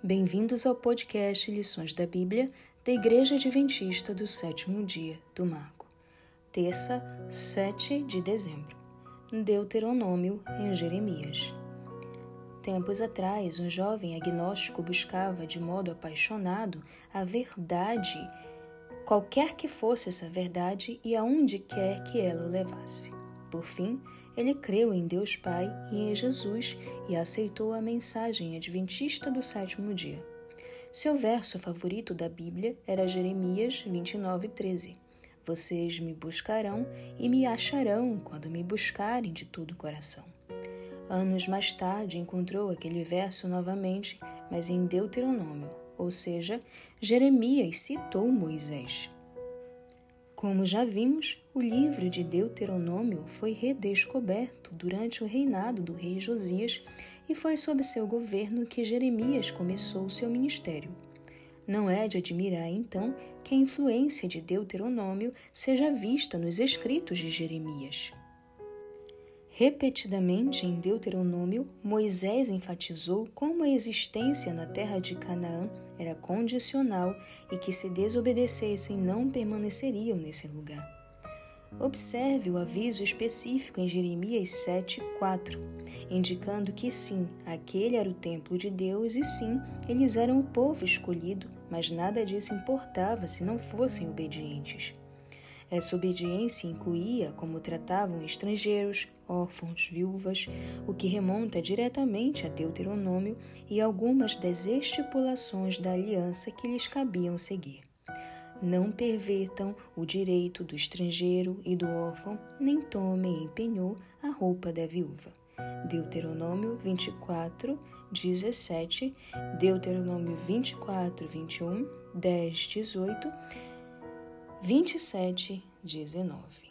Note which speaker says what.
Speaker 1: Bem-vindos ao podcast Lições da Bíblia da Igreja Adventista do Sétimo Dia do Marco. Terça, 7 de dezembro. Deuteronômio em Jeremias. Tempos atrás, um jovem agnóstico buscava de modo apaixonado a verdade, qualquer que fosse essa verdade e aonde quer que ela o levasse. Por fim, ele creu em Deus Pai e em Jesus e aceitou a mensagem adventista do sétimo dia. Seu verso favorito da Bíblia era Jeremias 29:13. Vocês me buscarão e me acharão quando me buscarem de todo o coração. Anos mais tarde encontrou aquele verso novamente, mas em Deuteronômio, ou seja, Jeremias citou Moisés. Como já vimos, o livro de Deuteronômio foi redescoberto durante o reinado do rei Josias e foi sob seu governo que Jeremias começou seu ministério. Não é de admirar, então, que a influência de Deuteronômio seja vista nos escritos de Jeremias. Repetidamente em Deuteronômio, Moisés enfatizou como a existência na terra de Canaã era condicional e que se desobedecessem não permaneceriam nesse lugar. Observe o aviso específico em Jeremias 7:4, indicando que sim, aquele era o templo de Deus e sim, eles eram o povo escolhido, mas nada disso importava se não fossem obedientes. Essa obediência incluía como tratavam estrangeiros, órfãos, viúvas, o que remonta diretamente a Deuteronômio e algumas das estipulações da aliança que lhes cabiam seguir. Não pervertam o direito do estrangeiro e do órfão, nem tomem em penhor a roupa da viúva. Deuteronômio 24, 17, Deuteronômio 24, 21, 10, 18 27, 19.